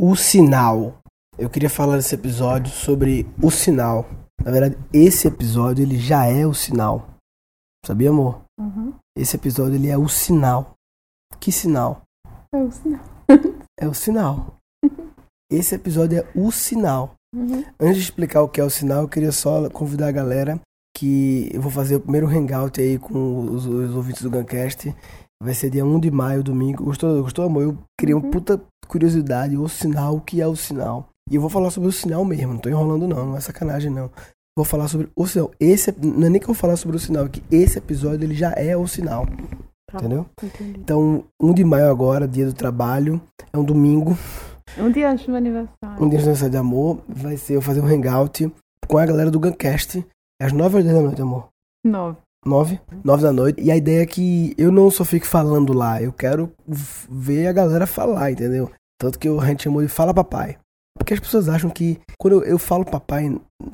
O sinal. Eu queria falar nesse episódio sobre o sinal. Na verdade, esse episódio ele já é o sinal. Sabia, amor? Uhum. Esse episódio ele é o sinal. Que sinal? É o sinal. É o sinal. Esse episódio é o sinal. Uhum. Antes de explicar o que é o sinal, eu queria só convidar a galera que eu vou fazer o primeiro hangout aí com os, os ouvintes do Guncast. Vai ser dia 1 de maio, domingo. Gostou, gostou amor? Eu criei uma Uhum. puta curiosidade. O sinal, o que é o sinal? E eu vou falar sobre o sinal mesmo, não tô enrolando não, não é sacanagem não. Vou falar sobre o sinal. Esse, não é nem que eu vou falar sobre o sinal, é que esse episódio ele já é o sinal, Tá, entendeu? Entendi. Então, 1 de maio agora, dia do trabalho, é um domingo, Um dia antes do meu aniversário. um dia de aniversário de amor, vai ser eu fazer um hangout com a galera do Guncast, às 9 horas da noite, amor. Nove. 9, 9 da noite. E a ideia é que eu não só fique falando lá, eu quero ver a galera falar, entendeu? Tanto que a gente chamou de Fala Papai. Porque as pessoas acham que, quando eu, eu falo papai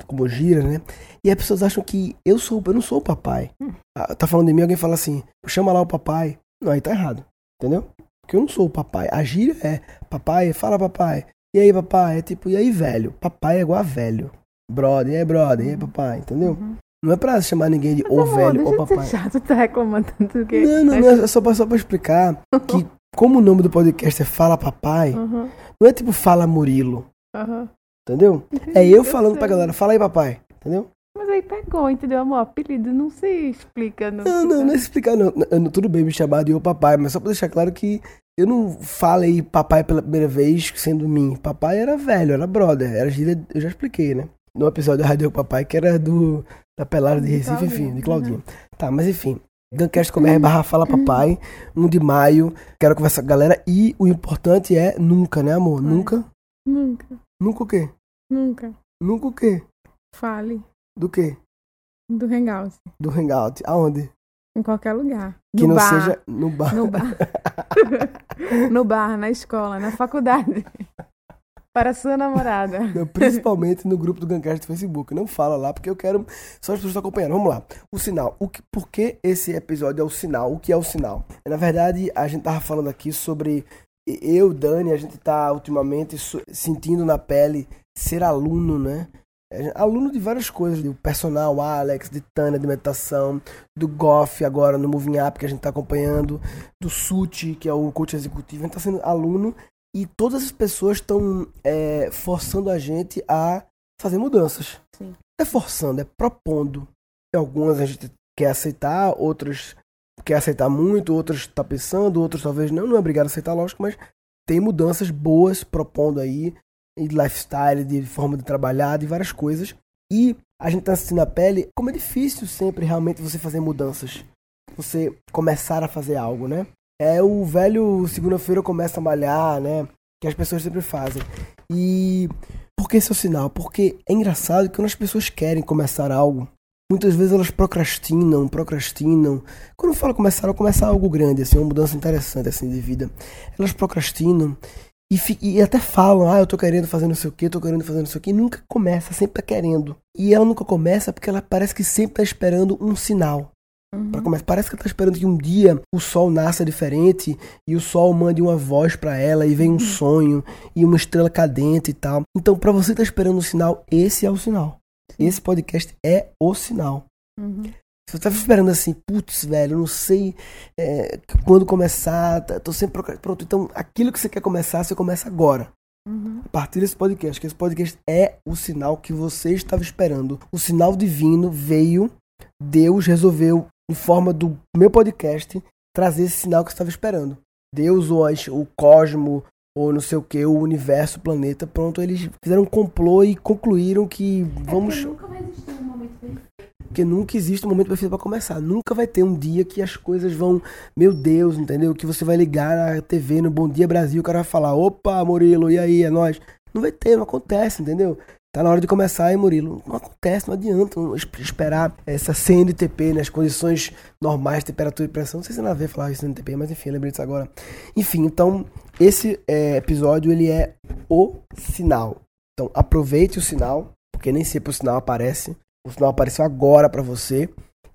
como gira, né? E as pessoas acham que eu sou, eu não sou o papai. Hum. Ah, Tá falando de mim, alguém fala assim, chama lá o papai. Não, aí tá errado, entendeu? Porque eu não sou o papai. A gíria é papai, fala papai. E aí, papai? É tipo, e aí, velho? Papai é igual a velho. Brother, e aí, brother? E aí, papai? Entendeu? Uhum. Não é pra chamar ninguém de amor, velho deixa ou papai. chato, tá reclamando tanto que... Não, não, não, é só pra, só pra explicar que, como o nome do podcast é Fala Papai, Uhum. não é tipo Fala Murilo, Uhum. entendeu? É eu falando sei. pra galera, fala aí papai, entendeu? Mas aí pegou, entendeu, amor? Apelido não se explica. No... Não, não, não é explicar não. Não, não, Tudo bem me chamar de eu papai, mas só pra deixar claro que eu não falei papai pela primeira vez sendo mim. Papai era velho, era brother, era gíria, eu já expliquei, né? No episódio da Rádio Papai, que era do da pelada de De Recife, enfim, de Claudinho. Tá, mas enfim. Guncast.com.br barra Fala Papai, 1 de maio, quero conversar com a galera e o importante é nunca, né amor? É. Nunca? Nunca, Nunca o quê? nunca. Nunca o quê? Fale Do quê? do hangout. Do hangout. Aonde? Em qualquer lugar. Que no não bar, seja no bar. No bar. no bar, na escola, na faculdade. Para sua namorada. Principalmente no grupo do Guncast do Facebook. Não fala lá, porque eu quero. Só as pessoas acompanhando. Vamos lá. O sinal. O que, por que esse episódio é o sinal? O que é o sinal? Na verdade, a gente tava falando aqui sobre. Eu, Dani, a gente tá ultimamente sentindo na pele ser aluno, né? Gente- Aluno de várias coisas, do personal, Alex, de Tânia, de meditação, do Goff agora no Moving Up que a gente tá acompanhando, do Suti, que é o coach executivo. A gente tá sendo aluno e todas as pessoas estão é, forçando a gente a fazer mudanças. Sim. É forçando, é propondo. E algumas a gente quer aceitar, outras quer aceitar muito, outras está pensando, outras talvez não. Não é obrigado a aceitar, lógico, mas tem mudanças boas propondo aí, de lifestyle, de forma de trabalhar, de várias coisas. E a gente tá sentindo na pele como é difícil sempre realmente você fazer mudanças. Você começar a fazer algo, né? É o velho segunda-feira começa a malhar, né? Que as pessoas sempre fazem. E por que esse é o sinal? Porque é engraçado que quando as pessoas querem começar algo, muitas vezes elas procrastinam, procrastinam. Quando eu falo começar, eu começar algo grande, assim, uma mudança interessante assim de vida. Elas procrastinam e, e até falam, ah, eu tô querendo fazer não sei o que, tô querendo fazer não sei o que, e nunca começa, sempre tá querendo. E ela nunca começa porque ela parece que sempre tá esperando um sinal. Uhum. Pra começar. Parece que ela tá esperando que um dia o sol nasça diferente e o sol mande uma voz pra ela e vem um sonho e uma estrela cadente e tal. Então, pra você tá esperando um sinal, esse é o sinal. Esse podcast é o sinal. Uhum. Se você tava esperando assim, putz, velho, eu não sei é, quando começar, tá- tô sempre pronto. Então, aquilo que você quer começar, você começa agora. Uhum. A partir desse podcast, que esse podcast é o sinal que você estava esperando. O sinal divino veio, Deus resolveu, em forma do meu podcast, trazer esse sinal que você estava esperando. Deus ou o cosmo, ou não sei o que, o universo, o planeta, pronto, eles fizeram um complô e concluíram que vamos. nunca vai existir um momento perfeito. Porque nunca existe um momento perfeito para começar. Nunca vai ter um dia que as coisas vão. Meu Deus, entendeu? Que você vai ligar na TV, no Bom Dia Brasil, o cara vai falar: opa, Murilo, e aí, é nóis. Não vai ter, não acontece, entendeu? Tá na hora de começar, hein, Murilo? Não acontece, não adianta não es- esperar essa CNTP, né? As condições normais temperatura e pressão. Não sei se nada a ver falar isso CNTP, mas enfim, lembrei disso agora. Enfim, então, esse é, episódio, ele é o sinal. Então, aproveite o sinal, porque nem sempre o sinal aparece. O sinal apareceu agora pra você.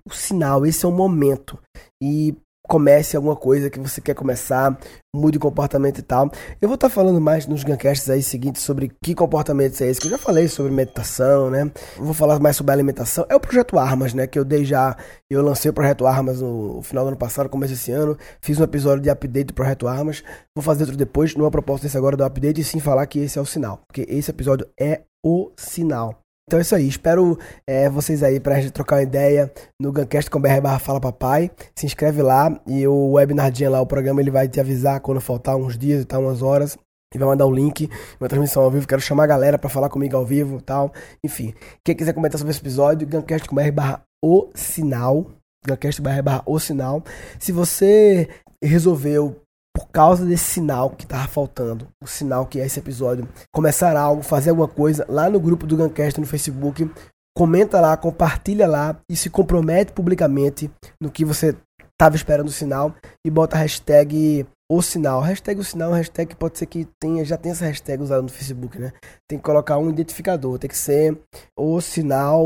O sinal, esse é o momento. E comece alguma coisa que você quer começar, mude o comportamento e tal. Eu vou estar tá falando mais nos Guncasts aí seguintes sobre que comportamentos é esse, que eu já falei sobre meditação, né? vou falar mais sobre alimentação. É o projeto Armas, né? Que eu dei já, eu lancei o projeto Armas no final do ano passado, começo desse ano. Fiz um episódio de update do projeto Armas. Vou fazer outro depois, numa proposta desse agora do update, e sim falar que esse é o sinal. Porque esse episódio é o sinal. Então é isso aí. Espero é, vocês aí pra gente trocar uma ideia no Guncast com BR barra Fala Papai. Se inscreve lá e o webinardinha lá, o programa, ele vai te avisar quando faltar uns dias e tal, umas horas. E vai mandar o um link, uma transmissão ao vivo. Quero chamar a galera para falar comigo ao vivo tal. Enfim, quem quiser comentar sobre esse episódio, Guncast com BR barra o sinal. Guncast barra barra o sinal. Se você resolveu por causa desse sinal que tava faltando, o sinal que é esse episódio, começar algo, fazer alguma coisa lá no grupo do Guncast no Facebook, comenta lá, compartilha lá e se compromete publicamente no que você tava esperando o sinal e bota a hashtag o sinal. Hashtag o sinal, hashtag pode ser que tenha, já tenha essa hashtag usada no Facebook, né? Tem que colocar um identificador, tem que ser o sinal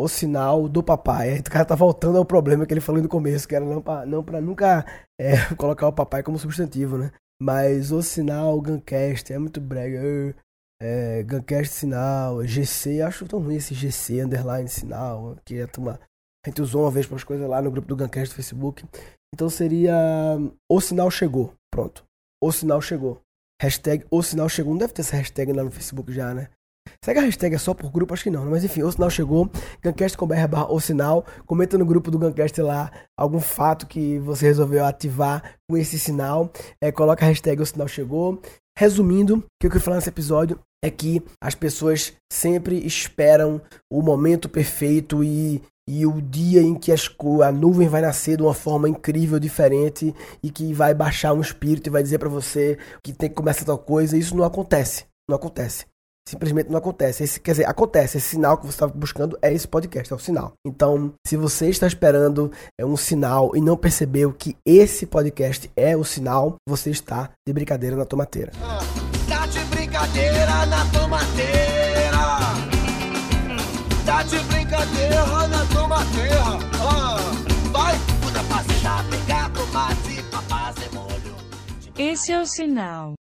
o sinal do papai. Aí o cara tá voltando ao problema que ele falou no começo, que era não pra, não pra nunca é, colocar o papai como substantivo, né? Mas o sinal Guncast é muito brega. É, Guncast sinal, GC, acho tão ruim esse GC, underline sinal, que a turma. A gente usou uma vez para as coisas lá no grupo do Guncast do Facebook. Então seria O sinal chegou. Pronto. O sinal chegou. Hashtag O sinal chegou. Não deve ter essa hashtag lá no Facebook já, né? Será que a hashtag é só por grupo? Acho que não, mas enfim, o sinal chegou. Gancast com BR barra o sinal. Comenta no grupo do Gancast lá algum fato que você resolveu ativar com esse sinal. É, coloca a hashtag o sinal chegou. Resumindo, o que eu quero falar nesse episódio é que as pessoas sempre esperam o momento perfeito e, e o dia em que as, a nuvem vai nascer de uma forma incrível, diferente e que vai baixar um espírito e vai dizer para você que tem que começar tal coisa. Isso não acontece. Não acontece simplesmente não acontece. Esse, quer dizer, acontece. Esse sinal que você está buscando é esse podcast, é o sinal. Então, se você está esperando é um sinal e não percebeu que esse podcast é o sinal, você está de brincadeira na tomateira. Ah, tá de brincadeira na tomateira. Tá de brincadeira na tomateira. Ah, vai, pegar tomate pra fazer molho. Esse é o sinal.